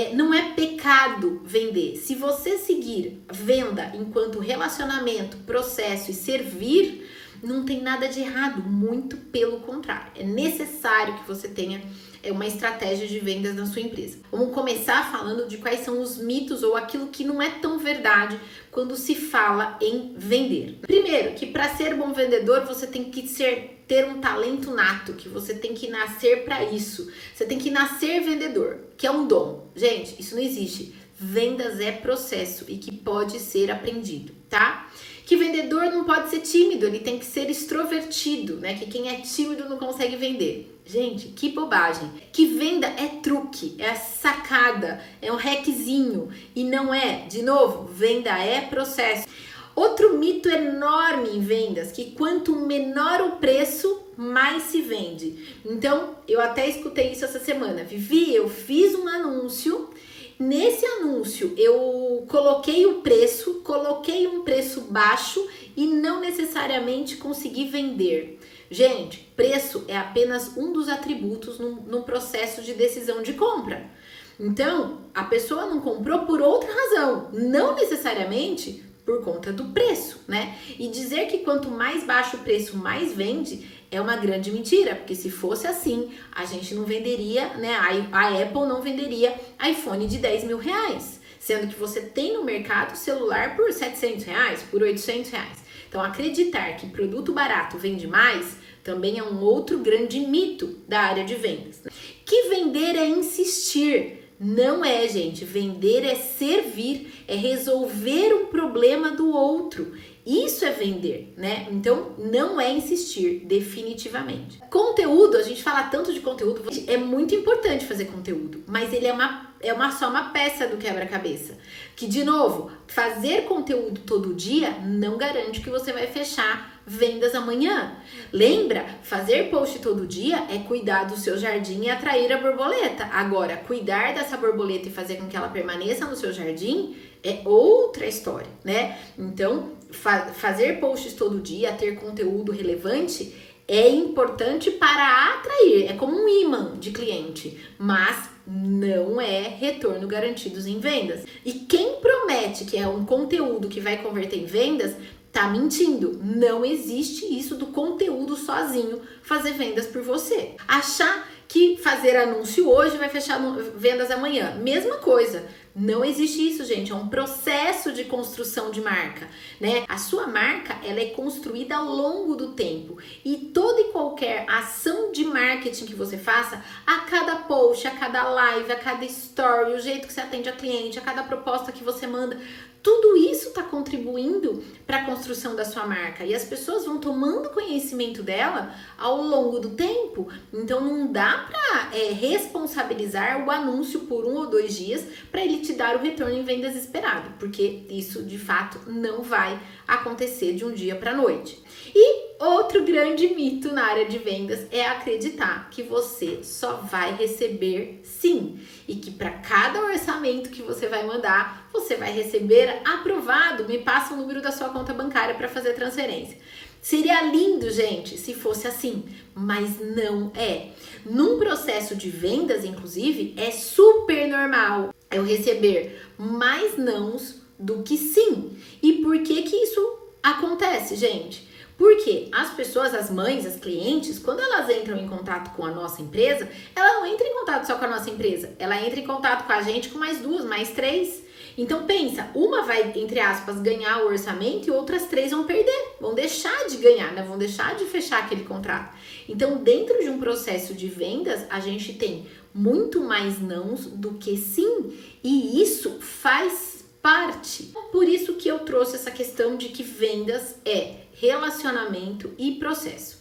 É, não é pecado vender. Se você seguir venda enquanto relacionamento, processo e servir, não tem nada de errado, muito pelo contrário. É necessário que você tenha é uma estratégia de vendas na sua empresa. Vamos começar falando de quais são os mitos ou aquilo que não é tão verdade quando se fala em vender. Primeiro, que para ser bom vendedor você tem que ser ter um talento nato, que você tem que nascer para isso. Você tem que nascer vendedor, que é um dom. Gente, isso não existe. Vendas é processo e que pode ser aprendido, tá? Que vendedor não pode ser tímido, ele tem que ser extrovertido, né? Que quem é tímido não consegue vender. Gente, que bobagem. Que venda é truque, é sacada, é um hackzinho e não é, de novo, venda é processo. Outro mito enorme em vendas, que quanto menor o preço, mais se vende. Então, eu até escutei isso essa semana. Vivi, eu fiz um anúncio Nesse anúncio, eu coloquei o preço, coloquei um preço baixo e não necessariamente consegui vender. Gente, preço é apenas um dos atributos no, no processo de decisão de compra. Então, a pessoa não comprou por outra razão, não necessariamente por conta do preço, né? E dizer que quanto mais baixo o preço, mais vende é uma grande mentira, porque se fosse assim, a gente não venderia, né? A, Apple não venderia iPhone de 10 mil reais, sendo que você tem no mercado celular por 700 reais, por 800 reais. Então, acreditar que produto barato vende mais também é um outro grande mito da área de vendas. Né? Que vender é insistir. Não é, gente. Vender é servir, é resolver um problema do outro. Isso é vender, né? Então não é insistir, definitivamente. Conteúdo, a gente fala tanto de conteúdo, é muito importante fazer conteúdo, mas ele é uma é uma só uma peça do quebra-cabeça. Que de novo, fazer conteúdo todo dia não garante que você vai fechar vendas amanhã. Lembra? Fazer post todo dia é cuidar do seu jardim e atrair a borboleta. Agora, cuidar dessa borboleta e fazer com que ela permaneça no seu jardim é outra história, né? Então, fa fazer posts todo dia, ter conteúdo relevante é importante para atrair, é como um imã de cliente, mas não é retorno garantidos em vendas. E quem promete que é um conteúdo que vai converter em vendas, tá mentindo. Não existe isso do conteúdo sozinho fazer vendas por você. Achar que fazer anúncio hoje vai fechar vendas amanhã. Mesma coisa. Não existe isso, gente. É um processo de construção de marca, né? A sua marca, ela é construída ao longo do tempo e toda e qualquer ação de marketing que você faça, a cada post, a cada live, a cada story, o jeito que você atende a cliente, a cada proposta que você manda, tudo isso está contribuindo para a construção da sua marca e as pessoas vão tomando conhecimento dela ao longo do tempo. Então não dá para é, responsabilizar o anúncio por um ou dois dias para ele te dar o retorno em vendas esperado, porque isso de fato não vai acontecer de um dia para noite. E outro grande mito na área de vendas é acreditar que você só vai receber sim e que para cada orçamento que você vai mandar, você vai receber aprovado. Me passa o número da sua conta bancária para fazer transferência. Seria lindo, gente, se fosse assim, mas não é. Num processo de vendas, inclusive, é super normal eu receber mais nãos do que sim. E por que que isso acontece, gente? Porque as pessoas, as mães, as clientes, quando elas entram em contato com a nossa empresa, ela não entra em contato só com a nossa empresa, ela entra em contato com a gente com mais duas, mais três. Então pensa, uma vai, entre aspas, ganhar o orçamento e outras três vão perder, vão deixar de ganhar, né? vão deixar de fechar aquele contrato. Então, dentro de um processo de vendas, a gente tem muito mais nãos do que sim, e isso faz parte. Por isso que eu trouxe essa questão de que vendas é relacionamento e processo.